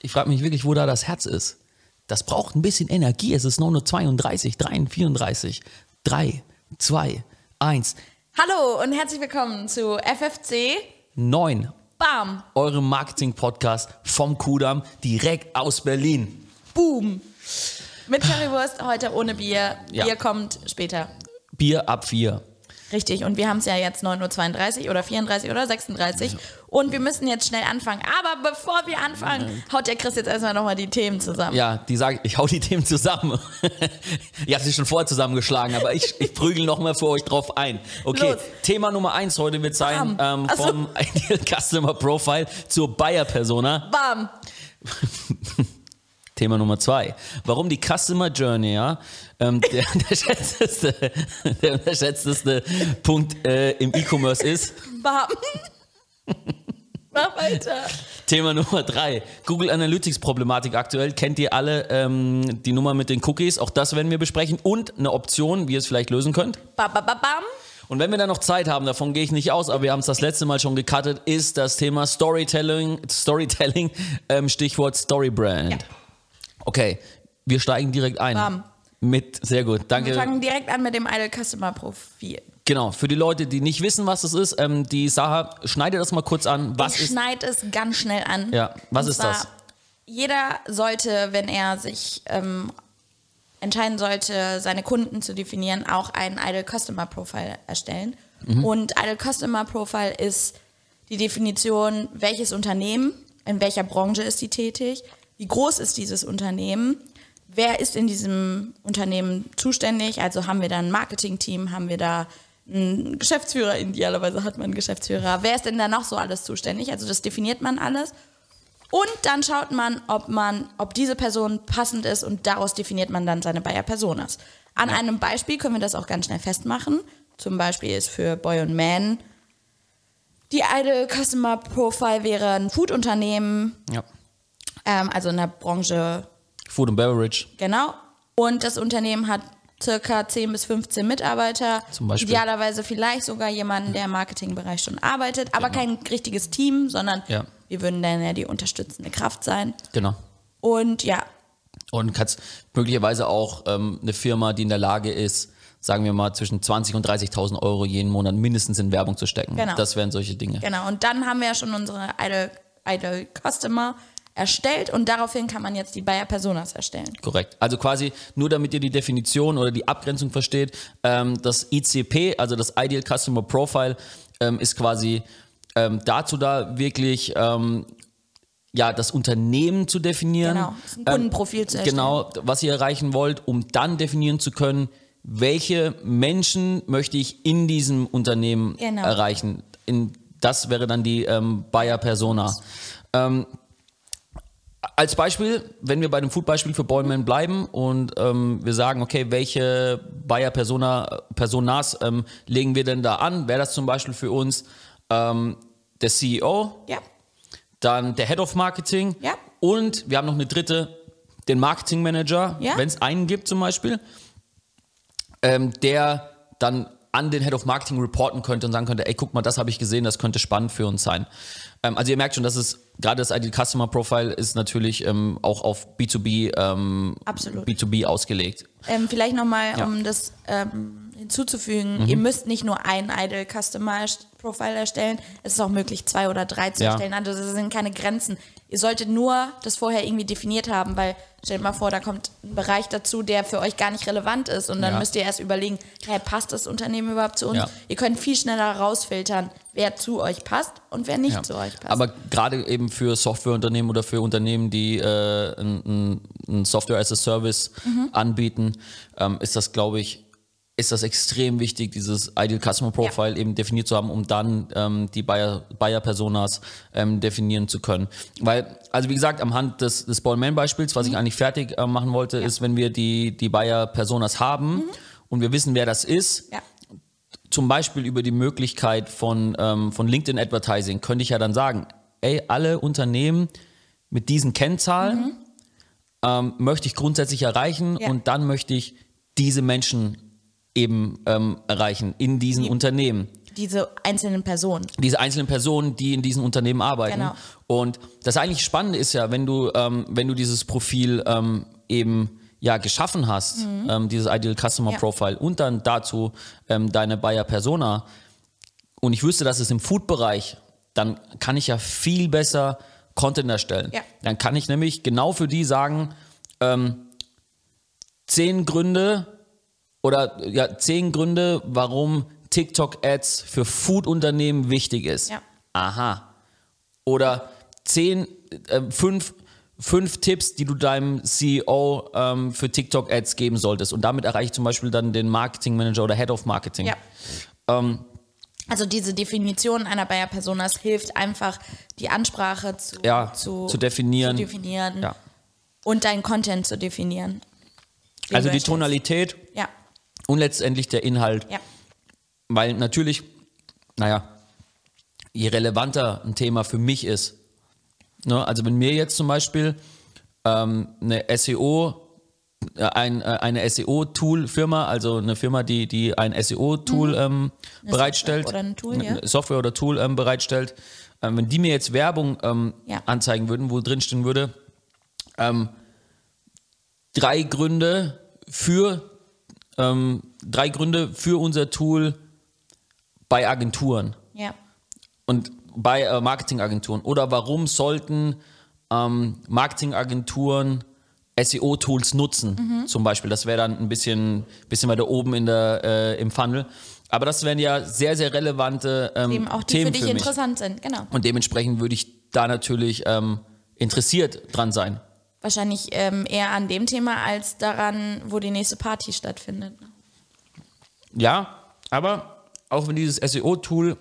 Ich frage mich wirklich, wo da das Herz ist. Das braucht ein bisschen Energie. Es ist 9.32 Uhr, 3, 34, 3, 2, 1, Hallo und herzlich willkommen zu FFC 9. Bam Eurem Marketing-Podcast vom Kudamm direkt aus Berlin. Boom. Mit Currywurst heute ohne Bier. Ja. Bier kommt später. Bier ab 4. Richtig, und wir haben es ja jetzt 9.32 Uhr oder 34 oder 36 und wir müssen jetzt schnell anfangen. Aber bevor wir anfangen, haut der Chris jetzt erstmal nochmal die Themen zusammen. Ja, die sagen, ich hau die Themen zusammen. Ihr habt sie schon vorher zusammengeschlagen, aber ich, ich prügel nochmal für euch drauf ein. Okay, Los. Thema Nummer eins heute wird sein ähm, so. vom Ideal Customer Profile zur Buyer Persona. Bam. Thema Nummer zwei. Warum die Customer Journey ja, ähm, der unterschätzteste, der unterschätzteste Punkt äh, im E-Commerce ist. Bam. Mach weiter. Thema Nummer drei. Google Analytics Problematik aktuell. Kennt ihr alle ähm, die Nummer mit den Cookies? Auch das werden wir besprechen. Und eine Option, wie ihr es vielleicht lösen könnt. Bam, bam, bam, bam. Und wenn wir dann noch Zeit haben, davon gehe ich nicht aus, aber wir haben es das letzte Mal schon gecuttet, ist das Thema Storytelling, Storytelling ähm, Stichwort Storybrand. Ja. Okay, wir steigen direkt ein. Bam. Mit, sehr gut, Wir danke. fangen direkt an mit dem Idle Customer Profil. Genau, für die Leute, die nicht wissen, was das ist, ähm, die Saha, schneide das mal kurz an. Was ich ist, schneide es ganz schnell an. Ja, was Und ist zwar, das? Jeder sollte, wenn er sich ähm, entscheiden sollte, seine Kunden zu definieren, auch einen Idle Customer Profile erstellen. Mhm. Und Idle Customer Profile ist die Definition, welches Unternehmen, in welcher Branche ist die tätig, wie groß ist dieses Unternehmen, wer ist in diesem Unternehmen zuständig, also haben wir da ein Marketing-Team, haben wir da einen Geschäftsführer, idealerweise hat man einen Geschäftsführer, wer ist denn da noch so alles zuständig, also das definiert man alles. Und dann schaut man, ob man, ob diese Person passend ist und daraus definiert man dann seine Buyer Personas. An einem Beispiel können wir das auch ganz schnell festmachen. Zum Beispiel ist für Boy und Man die Idle Customer Profile wäre ein Food-Unternehmen, ja. ähm, also in der Branche Food and Beverage. Genau. Und das Unternehmen hat circa 10 bis 15 Mitarbeiter. Zum Beispiel. Idealerweise vielleicht sogar jemanden, der im Marketingbereich schon arbeitet, aber kein richtiges Team, sondern Ja. wir würden dann ja die unterstützende Kraft sein. Genau. Und ja, Und kannst möglicherweise auch ähm, eine Firma, die in der Lage ist, sagen wir mal, zwischen 20.000 und 30.000 Euro jeden Monat mindestens in Werbung zu stecken. Genau. Das wären solche Dinge. genau. Und dann haben wir ja schon unsere Idle, Idle Customer erstellt und daraufhin kann man jetzt die Buyer Personas erstellen. Korrekt. Also quasi nur damit ihr die Definition oder die Abgrenzung versteht, ähm, das ICP, also das Ideal Customer Profile, ähm, ist quasi ähm, dazu da, wirklich ja, das Unternehmen zu definieren. Genau, ein Kundenprofil zu erstellen. Genau, was ihr erreichen wollt, um dann definieren zu können, welche Menschen möchte ich in diesem Unternehmen Genau. erreichen. In, das wäre dann die ähm, Buyer Persona. Ähm, als Beispiel, wenn wir bei dem Food-Beispiel für Boyman bleiben und ähm, wir sagen, okay, welche Buyer-Persona, Personas ähm, legen wir denn da an? Wäre das zum Beispiel für uns ähm, der CEO, Ja, dann der Head of Marketing Ja. und wir haben noch eine dritte, den Marketing Manager, Ja. wenn es einen gibt zum Beispiel, ähm, der dann an den Head of Marketing reporten könnte und sagen könnte, ey, guck mal, das habe ich gesehen, das könnte spannend für uns sein. Ähm, also ihr merkt schon, dass es gerade das Ideal Customer Profile ist natürlich ähm, auch auf B2B, ähm, Absolut. B2B ausgelegt. Ähm, vielleicht nochmal, Ja. um das ähm, hinzuzufügen, ihr müsst nicht nur ein Idle Customer Profile erstellen, es ist auch möglich, zwei oder drei zu Ja. erstellen. Also das sind keine Grenzen. Ihr solltet nur das vorher irgendwie definiert haben, weil stellt mal vor, da kommt ein Bereich dazu, der für euch gar nicht relevant ist und dann Ja. müsst ihr erst überlegen, hey, passt das Unternehmen überhaupt zu uns? Ja. Ihr könnt viel schneller rausfiltern, wer zu euch passt und wer nicht Ja. zu euch passt. Aber gerade eben für Softwareunternehmen oder für Unternehmen, die äh, ein, ein, Software as a Service Mhm. anbieten, ähm, ist das, glaube ich, ist das extrem wichtig, dieses Ideal Customer Profile eben definiert zu haben, um dann ähm, die Buyer, Buyer Personas ähm, definieren zu können. Weil, also wie gesagt, am Hand des, des Ballman-Beispiels, Mhm. was ich eigentlich fertig äh, machen wollte, ist, wenn wir die, die Buyer Personas haben und wir wissen, wer das ist, Mhm. ja. zum Beispiel über die Möglichkeit von, ähm, von LinkedIn Advertising könnte ich ja dann sagen, ey, alle Unternehmen mit diesen Kennzahlen ähm, möchte ich grundsätzlich erreichen Ja. und dann möchte ich diese Menschen eben ähm, erreichen in diesen Die- Unternehmen. diese einzelnen Personen. diese einzelnen Personen, die in diesen Unternehmen arbeiten. Genau. Und das eigentlich Spannende ist ja, wenn du, ähm, wenn du dieses Profil ähm, eben ja geschaffen hast, ähm, dieses Ideal Customer Mhm. Ja. Profile und dann dazu ähm, deine Buyer Persona und ich wüsste, dass es im Food-Bereich, dann kann ich ja viel besser Content erstellen. Ja. Dann kann ich nämlich genau für die sagen, ähm, zehn Gründe oder ja, zehn Gründe, warum TikTok-Ads für Food-Unternehmen wichtig ist. Ja. Aha. Oder zehn, äh, fünf, fünf Tipps, die du deinem CEO ähm, für TikTok-Ads geben solltest. Und damit erreiche ich zum Beispiel dann den Marketing-Manager oder Head of Marketing. Ja. Ähm, Also diese Definition einer Buyer Personas hilft einfach, die Ansprache zu, Ja, zu, zu definieren. zu definieren ja. und deinen Content zu definieren. den Also die. Tonalität Ja, und letztendlich der Inhalt. ja, Weil natürlich, naja, je relevanter ein Thema für mich ist, ne, also wenn mir jetzt zum Beispiel ähm, eine SEO, äh, ein, äh, eine SEO-Tool-Firma, also eine Firma, die, die ein SEO-Tool ähm, bereitstellt, Mhm. Software oder Tool, ja. Software oder Tool ähm, bereitstellt, ähm, wenn die mir jetzt Werbung ähm, Ja. anzeigen würden, wo drin stehen würde, ähm, drei Gründe für ähm, drei Gründe für unser Tool bei Agenturen ja, und bei äh, Marketingagenturen oder warum sollten ähm, Marketingagenturen SEO-Tools nutzen, Mhm. zum Beispiel. Das wäre dann ein bisschen, bisschen weiter oben in der, äh, im Funnel. Aber das wären ja sehr, sehr relevante ähm, eben auch die Themen für dich für interessant sind, genau. Und dementsprechend würde ich da natürlich ähm, interessiert dran sein. Wahrscheinlich ähm, eher an dem Thema als daran, wo die nächste Party stattfindet. Ja, aber auch wenn dieses SEO-Tool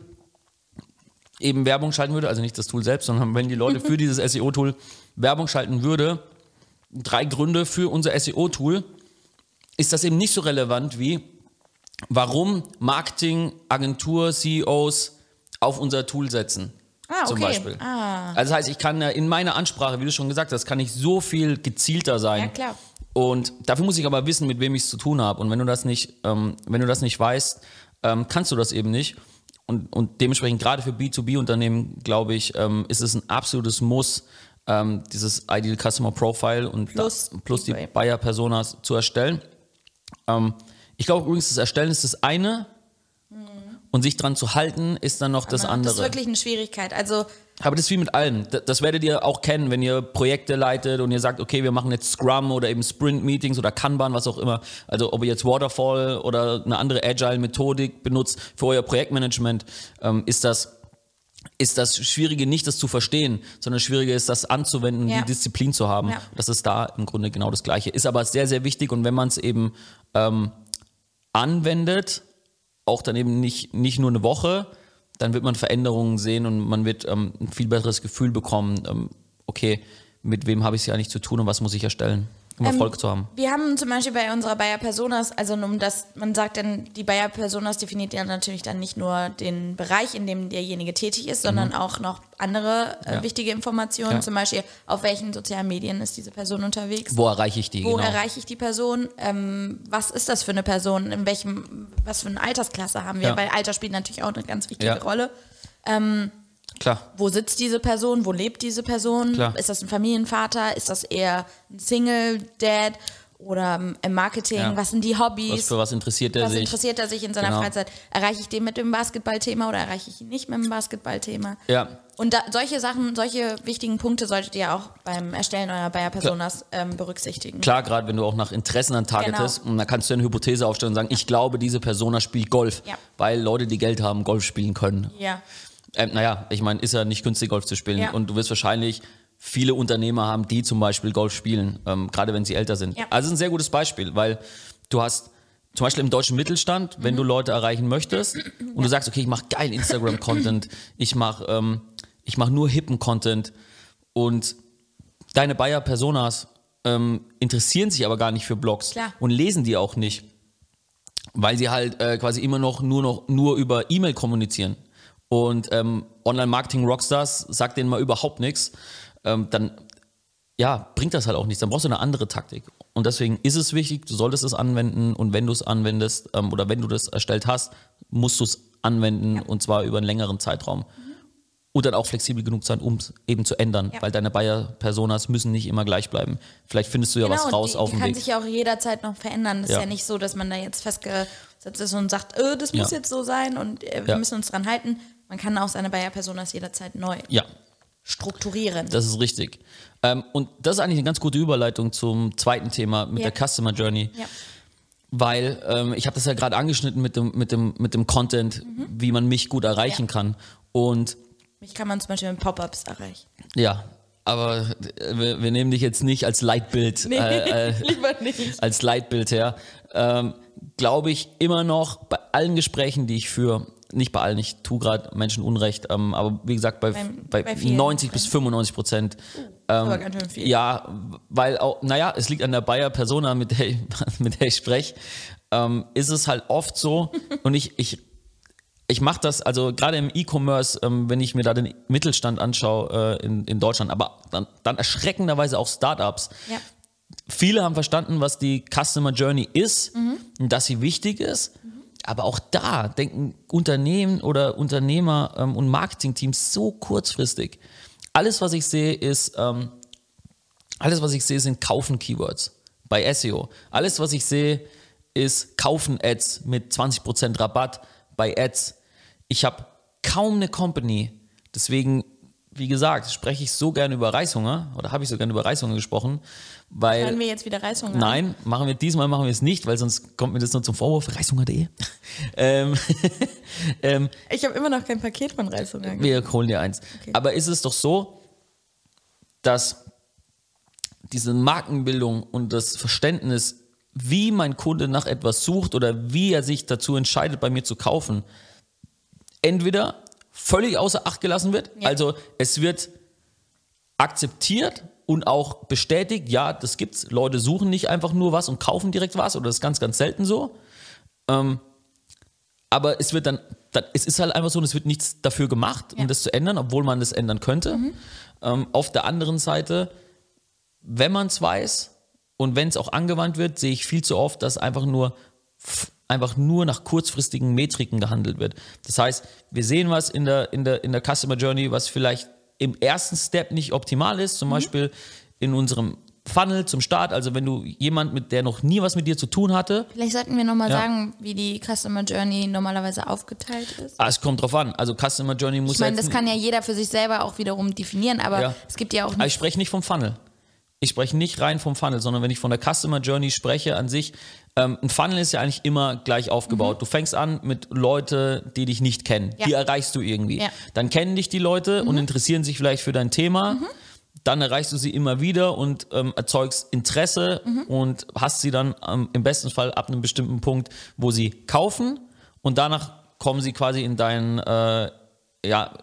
eben Werbung schalten würde, also nicht das Tool selbst, sondern wenn die Leute für dieses SEO-Tool Werbung schalten würde, drei Gründe für unser SEO-Tool, ist das eben nicht so relevant wie, warum Marketing-Agentur-CEOs auf unser Tool setzen. Ah, Zum okay. Beispiel. Ah. Also das heißt, ich kann ja in meiner Ansprache, wie du schon gesagt hast, kann ich so viel gezielter sein. Ja, klar. Und dafür muss ich aber wissen, mit wem ich es zu tun habe. Und wenn du das nicht, ähm, wenn du das nicht weißt, ähm, kannst du das eben nicht. Und, und dementsprechend gerade für B2B-Unternehmen, glaube ich, ähm, ist es ein absolutes Muss, ähm, dieses Ideal Customer Profile und Plus da, plus die die Buyer Personas zu erstellen. Ähm, ich glaube übrigens, das Erstellen ist das eine und sich dran zu halten ist dann noch das andere. Das ist wirklich eine Schwierigkeit. Also Aber das ist wie mit allem. Das werdet ihr auch kennen, wenn ihr Projekte leitet und ihr sagt, okay, wir machen jetzt Scrum oder eben Sprint-Meetings oder Kanban, was auch immer. Also ob ihr jetzt Waterfall oder eine andere Agile-Methodik benutzt für euer Projektmanagement, ähm, ist das ist das Schwierige nicht, das zu verstehen, sondern das Schwierige ist, das anzuwenden, Ja. die Disziplin zu haben. Ja. Das ist da im Grunde genau das Gleiche. Ist aber sehr, sehr wichtig und wenn man es eben ähm, anwendet, auch dann eben nicht, nicht nur eine Woche, dann wird man Veränderungen sehen und man wird ähm, ein viel besseres Gefühl bekommen, ähm, okay, mit wem habe ich es ja nicht zu tun und was muss ich erstellen, um Ähm, Erfolg zu haben. Wir haben zum Beispiel bei unserer Bayer Personas, also um das, man sagt dann, die Bayer Personas definiert ja natürlich dann nicht nur den Bereich, in dem derjenige tätig ist, sondern auch noch andere äh, Mhm. Ja. wichtige Informationen, Ja. zum Beispiel auf welchen sozialen Medien ist diese Person unterwegs. Wo erreiche ich die? Wo genau. erreiche ich die Person? Ähm, was ist das für eine Person? In welchem, was für eine Altersklasse haben wir? Ja. Weil Alter spielt natürlich auch eine ganz wichtige. Rolle. Klar. Wo sitzt diese Person? Wo lebt diese Person? Klar. Ist das ein Familienvater? Ist das eher ein Single-Dad? Oder ähm, im Marketing? Ja. Was sind die Hobbys? Was, für was interessiert er was sich? interessiert er sich in seiner Genau. Freizeit? Erreiche ich den mit dem Basketballthema oder erreiche ich ihn nicht mit dem Basketballthema? Ja, Und da, solche Sachen, solche wichtigen Punkte solltet ihr auch beim Erstellen eurer Bayer Personas ähm, berücksichtigen. Klar, gerade wenn du auch nach Interessen an targetest Genau. und dann kannst du eine Hypothese aufstellen und sagen, ich glaube, diese Persona spielt Golf, Ja. weil Leute, die Geld haben, Golf spielen können. Ja. Ähm, naja, ich meine, ist ja nicht günstig, Golf zu spielen. Ja. Und du wirst wahrscheinlich viele Unternehmer haben, die zum Beispiel Golf spielen, ähm, gerade wenn sie älter sind. Ja. Also es ist ein sehr gutes Beispiel, weil du hast zum Beispiel im deutschen Mittelstand, wenn Mhm. du Leute erreichen möchtest und du sagst, okay, ich mache geil Instagram-Content, ich mache ähm, ich mach nur hippen Content und deine Buyer-Personas ähm, interessieren sich aber gar nicht für Blogs Klar. und lesen die auch nicht weil sie halt äh, quasi immer noch nur noch nur über E-Mail kommunizieren. Und ähm, Online-Marketing-Rockstars sagt denen mal überhaupt nichts, ähm, dann ja, bringt das halt auch nichts. Dann brauchst du eine andere Taktik. Und deswegen ist es wichtig, du solltest es anwenden und wenn du es anwendest ähm, oder wenn du das erstellt hast, musst du es anwenden und zwar über einen längeren Zeitraum. Und dann auch flexibel genug sein, um es eben zu ändern, Ja. weil deine Buyer-Personas müssen nicht immer gleich bleiben. Vielleicht findest du ja was raus die, auf die dem kann Weg. sich ja auch jederzeit noch verändern. Das Ja. ist ja nicht so, dass man da jetzt festgesetzt ist und sagt, äh, das muss Ja. jetzt so sein und äh, wir Ja. müssen uns dran halten. Man kann auch seine Buyer-Personas jederzeit neu Ja, strukturieren. das ist richtig. Ähm, und das ist eigentlich eine ganz gute Überleitung zum zweiten Thema mit Ja. der Customer Journey. ja. Weil ähm, ich habe das ja gerade angeschnitten mit dem, mit, dem, mit dem Content, Mhm. wie man mich gut erreichen kann. Und Mich kann man zum Beispiel mit Pop-Ups erreichen. ja, aber äh, wir, wir nehmen dich jetzt nicht als Leitbild, Nee, äh, äh, lieber nicht. als Leitbild her. Ähm, Glaube ich immer noch bei allen Gesprächen, die ich führe, nicht bei allen, ich tue gerade Menschen Unrecht, ähm, aber wie gesagt, bei, bei, bei vielen 90 bis 95 Prozent. aber ganz schön viel. Ähm, Ja, weil auch, naja, es liegt an der Bayer Persona, mit der, ich- mit der ich spreche, ähm, ist es halt oft so und ich, ich, ich mache das, also gerade im E-Commerce, ähm, wenn ich mir da den Mittelstand anschaue äh, in, in Deutschland, aber dann, dann erschreckenderweise auch Startups. Ja. Viele haben verstanden, was die Customer Journey ist und dass sie wichtig ist. Aber auch da denken Unternehmen oder Unternehmer ähm, und Marketingteams so kurzfristig. Alles, was ich sehe, ist, ähm, alles, was ich sehe, sind Kaufen-Keywords bei SEO. Alles, was ich sehe, ist Kaufen-Ads mit 20% Rabatt bei Ads. Ich habe kaum eine Company, deswegen, wie gesagt, spreche ich so gerne über Reißhunger oder habe ich so gerne über Reißhunger gesprochen, weil. Hören wir jetzt wieder Reißhunger? Nein, machen wir diesmal machen wir es nicht, weil sonst kommt mir das nur zum Vorwurf. Reißhunger.de. ähm, ähm, Ich habe immer noch kein Paket von Reißhunger. wir holen dir eins. Okay. Aber ist es doch so, dass diese Markenbildung und das Verständnis, wie mein Kunde nach etwas sucht oder wie er sich dazu entscheidet, bei mir zu kaufen, entweder völlig außer Acht gelassen wird, Ja. also es wird akzeptiert und auch bestätigt, ja, das gibt's. Leute suchen nicht einfach nur was und kaufen direkt was oder das ist ganz, ganz selten so. Ähm, aber es wird dann, dann, es ist halt einfach so, und es wird nichts dafür gemacht, Ja. um das zu ändern, obwohl man das ändern könnte. Ähm, auf der anderen Seite, wenn man es weiß und wenn es auch angewandt wird, sehe ich viel zu oft, dass einfach nur einfach nur nach kurzfristigen Metriken gehandelt wird. Das heißt, wir sehen was in der, in der, in der Customer Journey, was vielleicht im ersten Step nicht optimal ist, zum Beispiel in unserem Funnel zum Start, also wenn du jemand, mit der noch nie was mit dir zu tun hatte, Vielleicht sollten wir nochmal Ja. sagen, wie die Customer Journey normalerweise aufgeteilt ist. ah, es kommt drauf an. Also Customer Journey muss Ich meine, das kann ja jeder für sich selber auch wiederum definieren, aber Ja. es gibt ja auch Aber ich spreche nicht vom Funnel. Ich spreche nicht rein vom Funnel, sondern wenn ich von der Customer Journey spreche an sich, ähm, ein Funnel ist ja eigentlich immer gleich aufgebaut. Du fängst an mit Leute, die dich nicht kennen. Mhm. Ja. Die erreichst du irgendwie. Ja. Mhm. Dann kennen dich die Leute und interessieren sich vielleicht für dein Thema. Dann erreichst du sie immer wieder und ähm, erzeugst Interesse Mhm. und hast sie dann ähm, im besten Fall ab einem bestimmten Punkt, wo sie kaufen und danach kommen sie quasi in deinen äh, ja,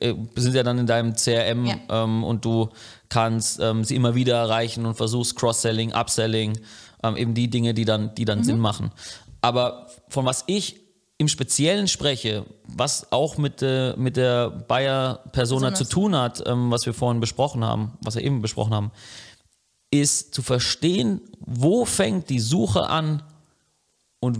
äh, sind ja dann in deinem CRM Ja. ähm, und du kannst ähm, sie immer wieder erreichen und versuchst Cross-Selling, Upselling, ähm, eben die Dinge, die dann, die dann Mhm. Sinn machen. Aber von was ich im Speziellen spreche, was auch mit, äh, mit der Bayer-Persona Besonders. zu tun hat, ähm, was wir vorhin besprochen haben, was wir eben besprochen haben, ist zu verstehen, wo fängt die Suche an und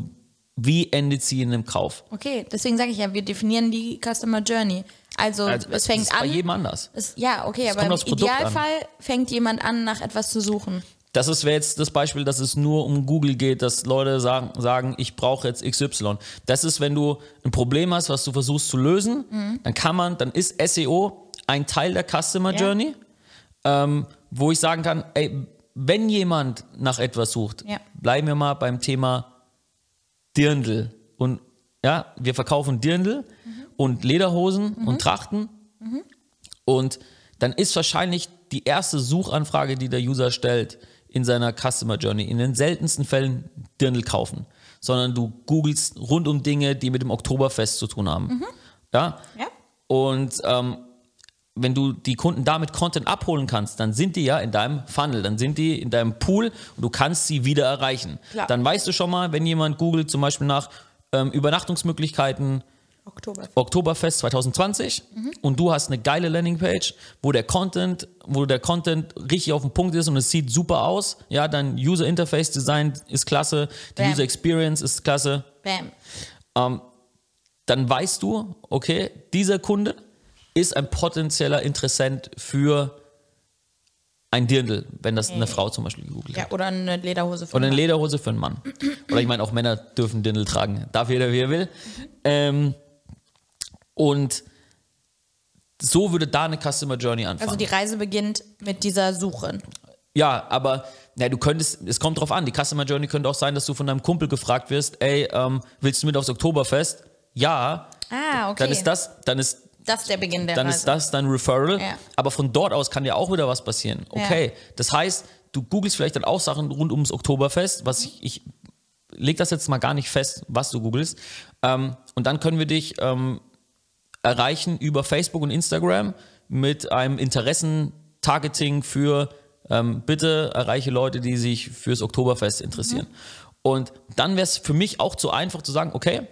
wie endet sie in einem Kauf. Okay, deswegen sage ich ja, wir definieren die Customer Journey. Also, Also, es das fängt ist bei an. jedem anders. Es, ja, okay, aber kommt im Produkt an. Idealfall fängt jemand an, nach etwas zu suchen. Das ist wäre jetzt das Beispiel, dass es nur um Google geht, dass Leute sagen, sagen ich brauche jetzt XY. Das ist, wenn du ein Problem hast, was du versuchst zu lösen, Mhm. dann kann man, dann ist SEO ein Teil der Customer Ja. Journey, ähm, wo ich sagen kann, ey, wenn jemand nach etwas sucht, Ja. bleiben wir mal beim Thema Dirndl. Und ja, wir verkaufen Dirndl und Lederhosen Mhm. und Trachten. Und dann ist wahrscheinlich die erste Suchanfrage, die der User stellt in seiner Customer Journey, in den seltensten Fällen Dirndl kaufen, sondern du googelst rund um Dinge, die mit dem Oktoberfest zu tun haben. Ja? Ja. Und ähm, wenn du die Kunden damit Content abholen kannst, dann sind die ja in deinem Funnel, dann sind die in deinem Pool und du kannst sie wieder erreichen. Klar. Dann weißt du schon mal, wenn jemand googelt zum Beispiel nach ähm, Übernachtungsmöglichkeiten Oktober. Oktoberfest 2020 und du hast eine geile Landingpage, wo der Content, wo der Content richtig auf dem Punkt ist und es sieht super aus. Ja, dein User Interface Design ist klasse, die Bam. User Experience ist klasse. Bam. Ähm, dann weißt du, okay, dieser Kunde ist ein potenzieller Interessent für ein Dirndl, wenn das eine Frau zum Beispiel gegoogelt Ja, hat. oder eine Lederhose für Oder eine einen Mann. Lederhose für einen Mann. Oder ich meine, auch Männer dürfen Dirndl tragen. Darf jeder, wie er will. Ähm, und so würde da eine Customer Journey anfangen. Also die Reise beginnt mit dieser Suche. Ja, aber na, du könntest, es kommt drauf an, die Customer Journey könnte auch sein, dass du von deinem Kumpel gefragt wirst, ey, ähm, willst du mit aufs Oktoberfest? Ja, Ah, okay. dann ist das, dann ist, das ist der Beginn der dann Reise. ist das dein Referral. Ja. Aber von dort aus kann ja auch wieder was passieren. Okay, das heißt, du googelst vielleicht dann auch Sachen rund ums Oktoberfest, was ich, ich leg das jetzt mal gar nicht fest, was du googelst. Ähm, und dann können wir dich ähm, erreichen über Facebook und Instagram mit einem Interessentargeting für ähm, bitte erreiche Leute, die sich fürs Oktoberfest interessieren. Und dann wäre es für mich auch zu einfach zu sagen, okay,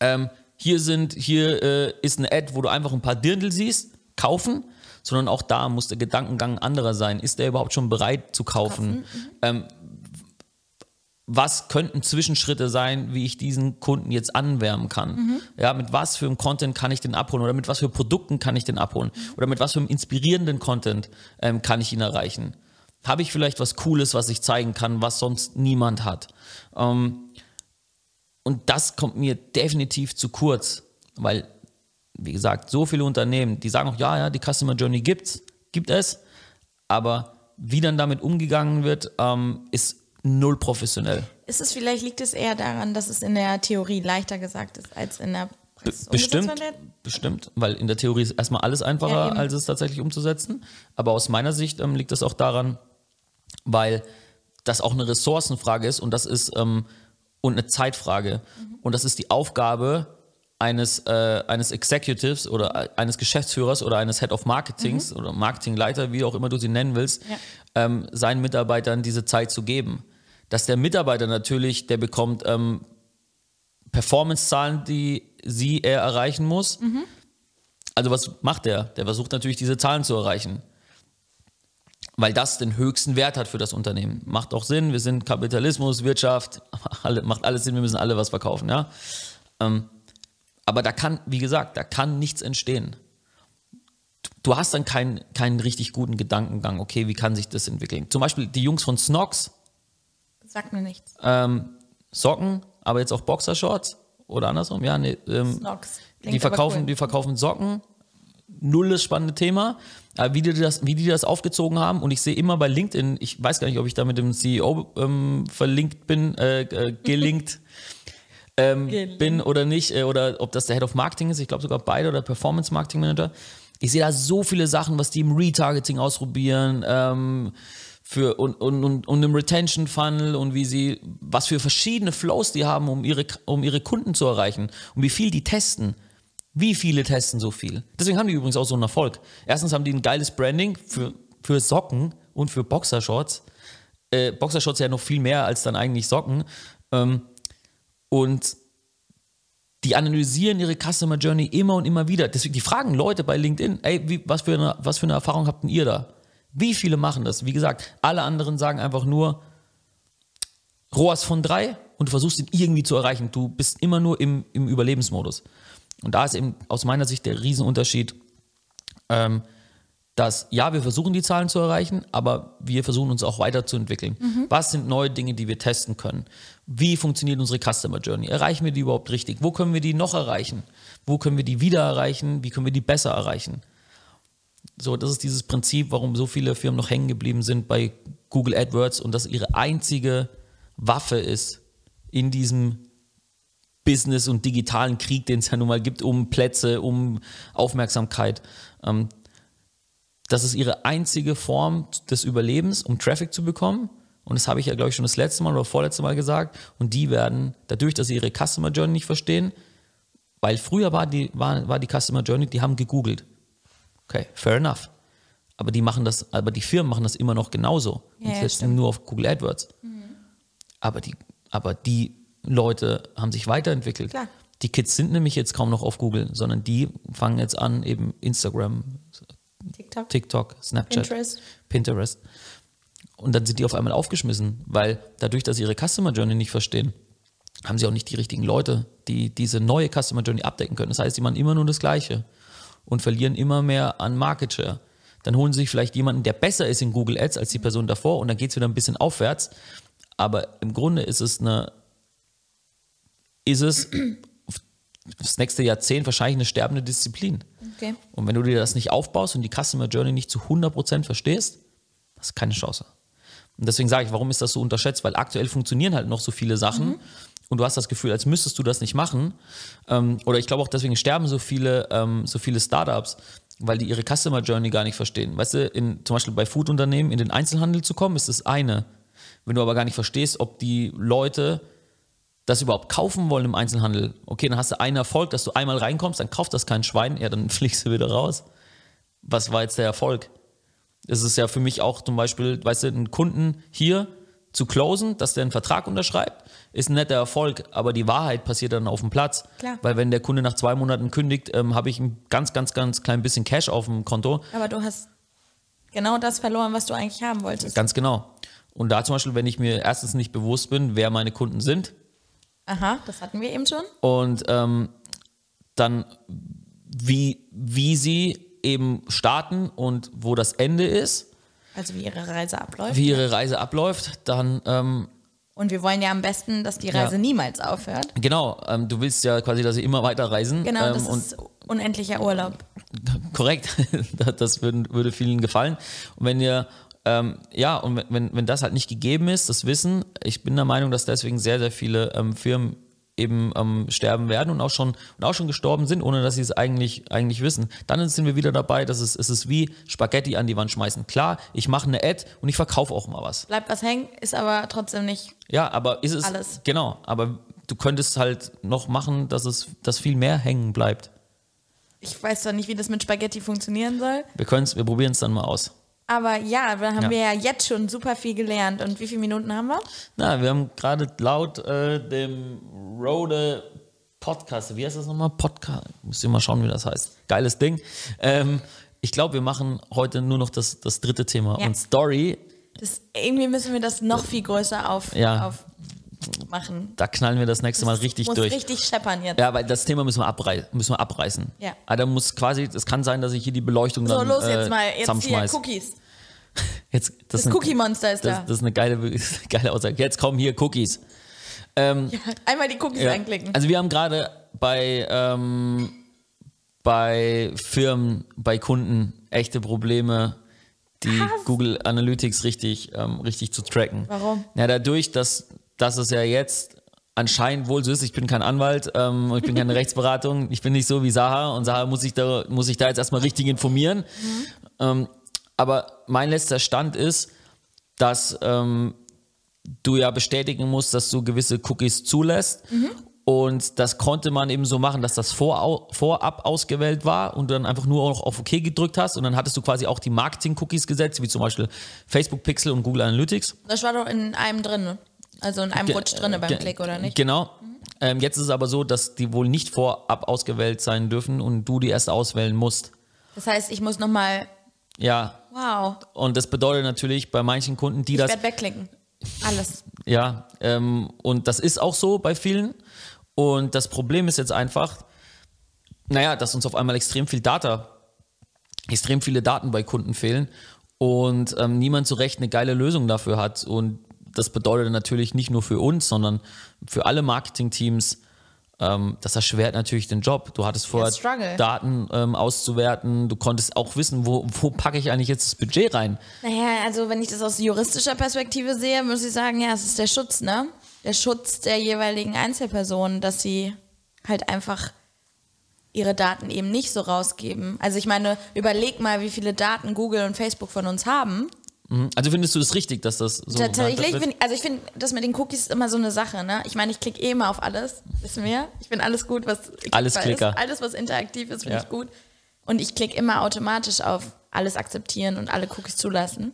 ähm, hier sind, hier äh, ist eine Ad, wo du einfach ein paar Dirndl siehst, kaufen, sondern auch da muss der Gedankengang anderer sein. Ist der überhaupt schon bereit zu kaufen? Ähm, was könnten Zwischenschritte sein, wie ich diesen Kunden jetzt anwärmen kann? Ja, mit was für einem Content kann ich den abholen oder mit was für Produkten kann ich den abholen oder mit was für einem inspirierenden Content ähm, kann ich ihn erreichen? Habe ich vielleicht was Cooles, was ich zeigen kann, was sonst niemand hat? Ähm, und das kommt mir definitiv zu kurz, weil, wie gesagt, so viele Unternehmen, die sagen auch, ja, ja, die Customer Journey gibt's, gibt es, aber wie dann damit umgegangen wird, ähm, ist null professionell. Ist es vielleicht, liegt es eher daran, dass es in der Theorie leichter gesagt ist als in der Praxis Bestimmt, bestimmt, weil in der Theorie ist erstmal alles einfacher, Ja, als es tatsächlich umzusetzen. Aber aus meiner Sicht ähm, liegt das auch daran, weil das auch eine Ressourcenfrage ist und das ist ähm, und eine Zeitfrage. Mhm. Und das ist die Aufgabe eines, äh, eines Executives oder äh, eines Geschäftsführers oder eines Head of Marketings oder Marketingleiter, wie auch immer du sie nennen willst, Mhm. Ja. ähm, seinen Mitarbeitern diese Zeit zu geben. Dass der Mitarbeiter natürlich, der bekommt ähm, Performance-Zahlen, die sie er erreichen muss. Also was macht der? Der versucht natürlich diese Zahlen zu erreichen. Weil das den höchsten Wert hat für das Unternehmen. Macht auch Sinn, wir sind Kapitalismus, Wirtschaft, alle, macht alles Sinn, wir müssen alle was verkaufen, ja. Ähm, aber da kann, wie gesagt, da kann nichts entstehen. Du hast dann keinen, keinen richtig guten Gedankengang, okay, wie kann sich das entwickeln? Zum Beispiel die Jungs von Snox, Sagt mir nichts. ähm, Socken, aber jetzt auch Boxershorts oder andersrum, ja, nee, ähm, Snox. die verkaufen, cool. die verkaufen Socken. Null das spannende Thema. Aber wie die, das, wie die das aufgezogen haben, und ich sehe immer bei LinkedIn, ich weiß gar nicht, ob ich da mit dem CEO ähm, verlinkt bin, äh, äh, gelinkt ähm, Gelinkt. bin oder nicht, äh, oder ob das der Head of Marketing ist, ich glaube sogar beide oder Performance Marketing Manager. Ich sehe da so viele Sachen, was die im Retargeting ausprobieren, ähm, für und, und, und, und im Retention Funnel und wie sie, was für verschiedene Flows die haben, um ihre, um ihre Kunden zu erreichen und wie viel die testen. Wie viele testen so viel? Deswegen haben die übrigens auch so einen Erfolg. Erstens haben die ein geiles Branding für, für Socken und für Boxershorts. Äh, Boxershorts ja noch viel mehr als dann eigentlich Socken. Ähm, und die analysieren ihre Customer Journey immer und immer wieder. Deswegen, die fragen Leute bei LinkedIn, ey, wie, was, für eine, was für eine Erfahrung habt denn ihr da? Wie viele machen das? Wie gesagt, alle anderen sagen einfach nur, ROAS von drei und du versuchst ihn irgendwie zu erreichen. Du bist immer nur im, im Überlebensmodus. Und da ist eben aus meiner Sicht der Riesenunterschied, ähm, dass ja, wir versuchen die Zahlen zu erreichen, aber wir versuchen uns auch weiterzuentwickeln. Was sind neue Dinge, die wir testen können? Wie funktioniert unsere Customer Journey? Erreichen wir die überhaupt richtig? Wo können wir die noch erreichen? Wo können wir die wieder erreichen? Wie können wir die besser erreichen? So, das ist dieses Prinzip, warum so viele Firmen noch hängen geblieben sind bei Google AdWords und das ihre einzige Waffe ist in diesem Business- und digitalen Krieg, den es ja nun mal gibt, um Plätze, um Aufmerksamkeit. Ähm, das ist ihre einzige Form des Überlebens, um Traffic zu bekommen. Und das habe ich ja, glaube ich, schon das letzte Mal oder vorletzte Mal gesagt. Und die werden, dadurch, dass sie ihre Customer Journey nicht verstehen, weil früher war die, war, war die Customer Journey, die haben gegoogelt. Okay, fair enough. Aber die machen das, aber die Firmen machen das immer noch genauso. Ja, und setzen nur auf Google AdWords. Aber die, aber die Leute haben sich weiterentwickelt. Klar. Die Kids sind nämlich jetzt kaum noch auf Google, sondern die fangen jetzt an, eben Instagram, TikTok. TikTok, Snapchat, Pinterest. Pinterest. Und dann sind die auf einmal aufgeschmissen, weil dadurch, dass sie ihre Customer Journey nicht verstehen, haben sie auch nicht die richtigen Leute, die diese neue Customer Journey abdecken können. Das heißt, sie machen immer nur das Gleiche und verlieren immer mehr an Market Share. Dann holen sie sich vielleicht jemanden, der besser ist in Google Ads als die Person davor und dann geht es wieder ein bisschen aufwärts. Aber im Grunde ist es eine, ist es das nächste Jahrzehnt wahrscheinlich eine sterbende Disziplin. Okay. Und wenn du dir das nicht aufbaust und die Customer Journey nicht zu 100% verstehst, hast du keine Chance. Und deswegen sage ich, warum ist das so unterschätzt? Weil aktuell funktionieren halt noch so viele Sachen mhm. Und du hast das Gefühl, als müsstest du das nicht machen. Ähm, oder ich glaube auch deswegen sterben so viele, ähm, so viele Startups, weil die ihre Customer Journey gar nicht verstehen. Weißt du, in, zum Beispiel bei Foodunternehmen in den Einzelhandel zu kommen, ist das eine. Wenn du aber gar nicht verstehst, ob die Leute das überhaupt kaufen wollen im Einzelhandel, okay, dann hast du einen Erfolg, dass du einmal reinkommst, dann kauft das kein Schwein, ja, dann fliegst du wieder raus. Was war jetzt der Erfolg? Es ist ja für mich auch zum Beispiel, weißt du, einen Kunden hier zu closen, dass der einen Vertrag unterschreibt, ist ein netter Erfolg, aber die Wahrheit passiert dann auf dem Platz. Klar. Weil wenn der Kunde nach zwei Monaten kündigt, ähm, habe ich ein ganz, ganz, ganz klein bisschen Cash auf dem Konto. Aber du hast genau das verloren, was du eigentlich haben wolltest. Ganz genau. Und da zum Beispiel, wenn ich mir erstens nicht bewusst bin, wer meine Kunden sind, Aha, das hatten wir eben schon. und ähm, dann wie, wie sie eben starten und wo das Ende ist, Also wie ihre Reise abläuft. wie ihre Reise abläuft, dann ähm, Und wir wollen ja am besten, dass die Reise Ja. niemals aufhört. genau, ähm, du willst ja quasi, dass sie immer weiter reisen. Genau, ähm, das und ist unendlicher Urlaub. korrekt, das würden, würde vielen gefallen. Und wenn ihr ähm, ja, und wenn- wenn, wenn das halt nicht gegeben ist, das Wissen, ich bin der Meinung, dass deswegen sehr, sehr viele ähm, Firmen eben ähm, sterben werden und auch schon und auch schon gestorben sind, ohne dass sie es eigentlich eigentlich wissen. Dann sind wir wieder dabei, dass es, es ist wie Spaghetti an die Wand schmeißen. Klar, ich mache eine Ad und ich verkaufe auch mal was. Bleibt was hängen, ist aber trotzdem nicht. Ja, aber ist es Alles. genau, aber du könntest halt noch machen, dass es dass viel mehr hängen bleibt. Ich weiß zwar nicht, wie das mit Spaghetti funktionieren soll. Wir können wir probieren es dann mal aus. Aber ja, da haben Ja. wir ja jetzt schon super viel gelernt. Und wie viele Minuten haben wir? Na, wir haben gerade laut äh, dem Rode Podcast, wie heißt das nochmal? Podcast, müsst ihr mal schauen, wie das heißt. Geiles Ding. Ähm, ich glaube, wir machen heute nur noch das, das dritte Thema. Ja. Und Story, Das, irgendwie müssen wir das noch viel größer auf, Ja. Aufmachen. da knallen wir das nächste Mal richtig muss durch. richtig scheppern jetzt. Ja, weil das Thema müssen wir, abrei müssen wir abreißen. Ja. Aber da muss quasi, es kann sein, dass ich hier die Beleuchtung So, dann los äh, jetzt mal. Jetzt hier. Cookies. Jetzt, das, Das Cookie-Monster ist das, da. das ist eine geile, geile Aussage. Jetzt kommen hier Cookies. Ähm, Einmal die Cookies Ja. anklicken. Also wir haben gerade bei, ähm, bei Firmen, bei Kunden echte Probleme, die Was? Google Analytics richtig, ähm, richtig zu tracken. Warum? Ja, dadurch, dass, dass es ja jetzt anscheinend wohl so ist, ich bin kein Anwalt, ähm, und ich bin keine Rechtsberatung, ich bin nicht so wie Saha und Saha muss sich da, muss sich da jetzt erstmal richtig informieren. Ähm, aber mein letzter Stand ist, dass ähm, du ja bestätigen musst, dass du gewisse Cookies zulässt. Und das konnte man eben so machen, dass das vorau vorab ausgewählt war und du dann einfach nur noch auf OK gedrückt hast und dann hattest du quasi auch die Marketing-Cookies gesetzt, wie zum Beispiel Facebook Pixel und Google Analytics. Das war doch in einem drin. ne? Also in einem Rutsch drin beim Klick, oder nicht? Genau. Ähm, jetzt ist es aber so, dass die wohl nicht vorab ausgewählt sein dürfen und du die erst auswählen musst. Das heißt, ich muss nochmal. Ja, Wow. und das bedeutet natürlich bei manchen Kunden, die Ich das werde wegklicken. Alles. Ja, ähm, und das ist auch so bei vielen. Und das Problem ist jetzt einfach, naja, dass uns auf einmal extrem viel Data, extrem viele Daten bei Kunden fehlen und ähm, niemand so recht eine geile Lösung dafür hat. Und das bedeutet natürlich nicht nur für uns, sondern für alle Marketingteams, ähm, das erschwert natürlich den Job. Du hattest vorher. Daten ähm, auszuwerten, du konntest auch wissen, wo, wo packe ich eigentlich jetzt das Budget rein. Naja, also wenn ich das aus juristischer Perspektive sehe, muss ich sagen, ja, es ist der Schutz, ne? Der Schutz der jeweiligen Einzelpersonen, dass sie halt einfach ihre Daten eben nicht so rausgeben. Also ich meine, überleg mal, wie viele Daten Google und Facebook von uns haben. Mhm. Also findest du das richtig, dass das so Tatsächlich, find, also ich finde, das mit den Cookies ist immer so eine Sache, ne? Ich meine, ich klicke eh immer auf alles, wissen wir. Ich finde alles gut, was Alles Klicker. Ist. Alles, was interaktiv ist, finde Ja. ich gut. Und ich klicke immer automatisch auf alles akzeptieren und alle Cookies zulassen.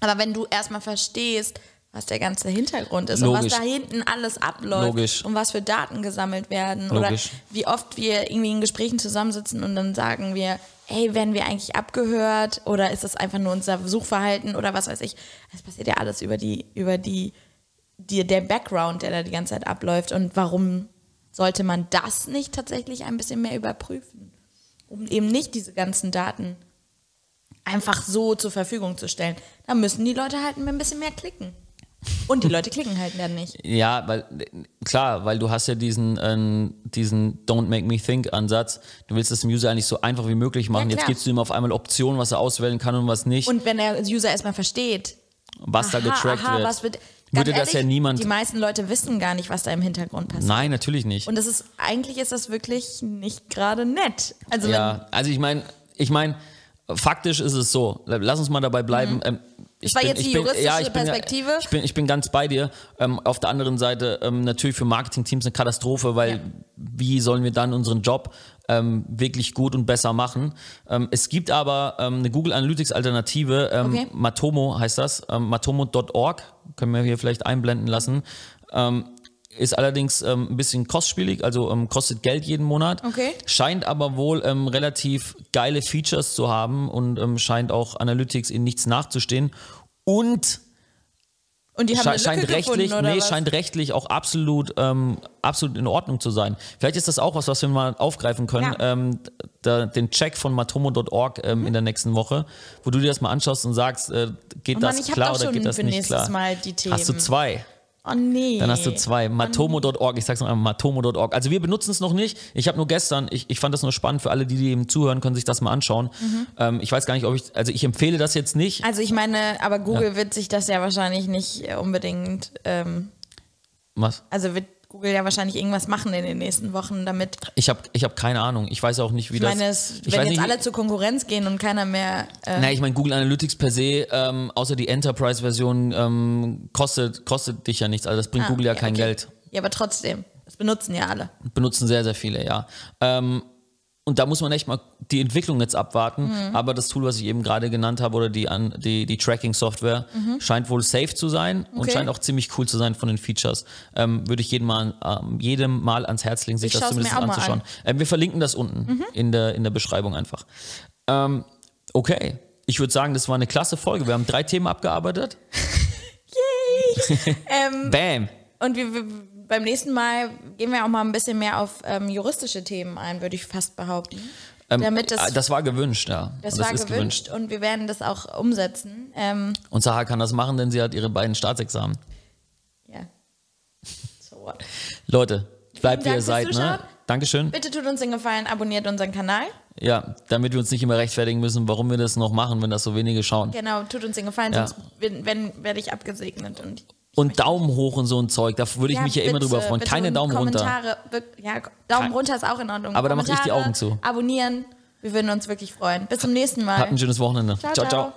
Aber wenn du erstmal verstehst, was der ganze Hintergrund ist Logisch. und was da hinten alles abläuft Logisch. und was für Daten gesammelt werden Logisch. oder wie oft wir irgendwie in Gesprächen zusammensitzen und dann sagen wir, hey, werden wir eigentlich abgehört oder ist das einfach nur unser Suchverhalten oder was weiß ich. Das passiert ja alles über die, über die die, der Background, der da die ganze Zeit abläuft und warum sollte man das nicht tatsächlich ein bisschen mehr überprüfen, um eben nicht diese ganzen Daten einfach so zur Verfügung zu stellen. Da müssen die Leute halt ein bisschen mehr klicken. Und die Leute klicken halt dann nicht. Ja, weil klar, weil du hast ja diesen, äh, diesen Don't Make Me Think Ansatz. Du willst es dem User eigentlich so einfach wie möglich machen. Ja, Jetzt gibst du ihm auf einmal Optionen, was er auswählen kann und was nicht, Und wenn der User erstmal versteht, was da aha, getrackt aha, wird. was wird, würde ganz das ja ehrlich, niemand. Die meisten Leute wissen gar nicht, was da im Hintergrund passiert. Nein, natürlich nicht. Und das ist eigentlich ist das wirklich nicht gerade nett. Also ja, also ich meine, ich meine, faktisch ist es so. Lass uns mal dabei bleiben. Ähm, ich war jetzt die juristische ja, ich bin, Perspektive. Ich bin, ich bin ganz bei dir. Ähm, auf der anderen Seite ähm, natürlich für Marketingteams eine Katastrophe, weil Ja. wie sollen wir dann unseren Job ähm, wirklich gut und besser machen? Ähm, es gibt aber ähm, eine Google Analytics Alternative, ähm, Okay. Matomo heißt das, matomo.org, können wir hier vielleicht einblenden lassen. Ist allerdings ähm, ein bisschen kostspielig, also ähm, kostet Geld jeden Monat. Okay. Scheint aber wohl ähm, relativ geile Features zu haben und ähm, scheint auch Analytics in nichts nachzustehen. Und und die haben sche scheint rechtlich, gefunden, nee, was? scheint rechtlich auch absolut, ähm, absolut in Ordnung zu sein. Vielleicht ist das auch was, was wir mal aufgreifen können. Ja. Ähm, da, den Check von matomo.org ähm, in der nächsten Woche, wo du dir das mal anschaust und sagst, äh, geht Oh Mann, das klar oder geht das nicht klar? Mal die Hast du Themen. zwei? Oh nee. Dann hast du zwei. Matomo.org, ich sag's noch einmal, matomo.org. Also wir benutzen es noch nicht. Ich habe nur gestern, ich, ich fand das nur spannend für alle, die, die eben zuhören, können sich das mal anschauen. Ähm, ich weiß gar nicht, ob ich, also ich empfehle das jetzt nicht. Also ich meine, aber Google wird sich das ja wahrscheinlich nicht unbedingt, ähm, Was? also wird Google ja wahrscheinlich irgendwas machen in den nächsten Wochen, damit, Ich habe ich hab keine Ahnung. Ich weiß auch nicht, wie ich das. meine, es, ich wenn jetzt nicht, alle zur Konkurrenz gehen und keiner mehr, äh, Naja, ich meine, Google Analytics per se, ähm, außer die Enterprise-Version, ähm, kostet, kostet dich ja nichts. Also das bringt ah, Google ja, kein okay. Geld. Ja, aber trotzdem, das benutzen ja alle. Benutzen sehr, sehr viele, ja. Ähm, und da muss man echt mal die Entwicklung jetzt abwarten. Mhm. Aber das Tool, was ich eben gerade genannt habe, oder die, an, die, die Tracking-Software, scheint wohl safe zu sein und Mhm. Okay. scheint auch ziemlich cool zu sein von den Features. Ähm, Würde ich jedem mal, ähm, jedem mal ans Herz legen, sich Ich das zumindest anzuschauen. Ähm, wir verlinken das unten Mhm. in, der, in der Beschreibung einfach. Ähm, okay. Ich würde sagen, das war eine klasse Folge. Wir haben drei Themen abgearbeitet. Ähm, Bam! und wir, wir, beim nächsten Mal gehen wir auch mal ein bisschen mehr auf ähm, juristische Themen ein, würde ich fast behaupten. Ähm, Damit das, äh, das war gewünscht, ja. das, Und war ist gewünscht und wir werden das auch umsetzen. Ähm, Und Sarah kann das machen, denn sie hat ihre beiden Staatsexamen. ja. So what? Leute, bleibt wie ihr seid, ne? Dankeschön. Bitte tut uns den Gefallen, abonniert unseren Kanal. Ja, damit wir uns nicht immer rechtfertigen müssen, warum wir das noch machen, wenn das so wenige schauen. Genau, tut uns den Gefallen, Ja. sonst wenn, werde ich abgesegnet. Und Und Daumen hoch und so ein Zeug, da würde ich mich ja immer bitte, drüber freuen. Keine Daumen runter. Kommentare, wirk- Ja, Daumen runter ist auch in Ordnung. Aber da mach ich die Augen zu. Abonnieren, wir würden uns wirklich freuen. Bis zum nächsten Mal. Habt ein schönes Wochenende. Ciao. ciao. ciao.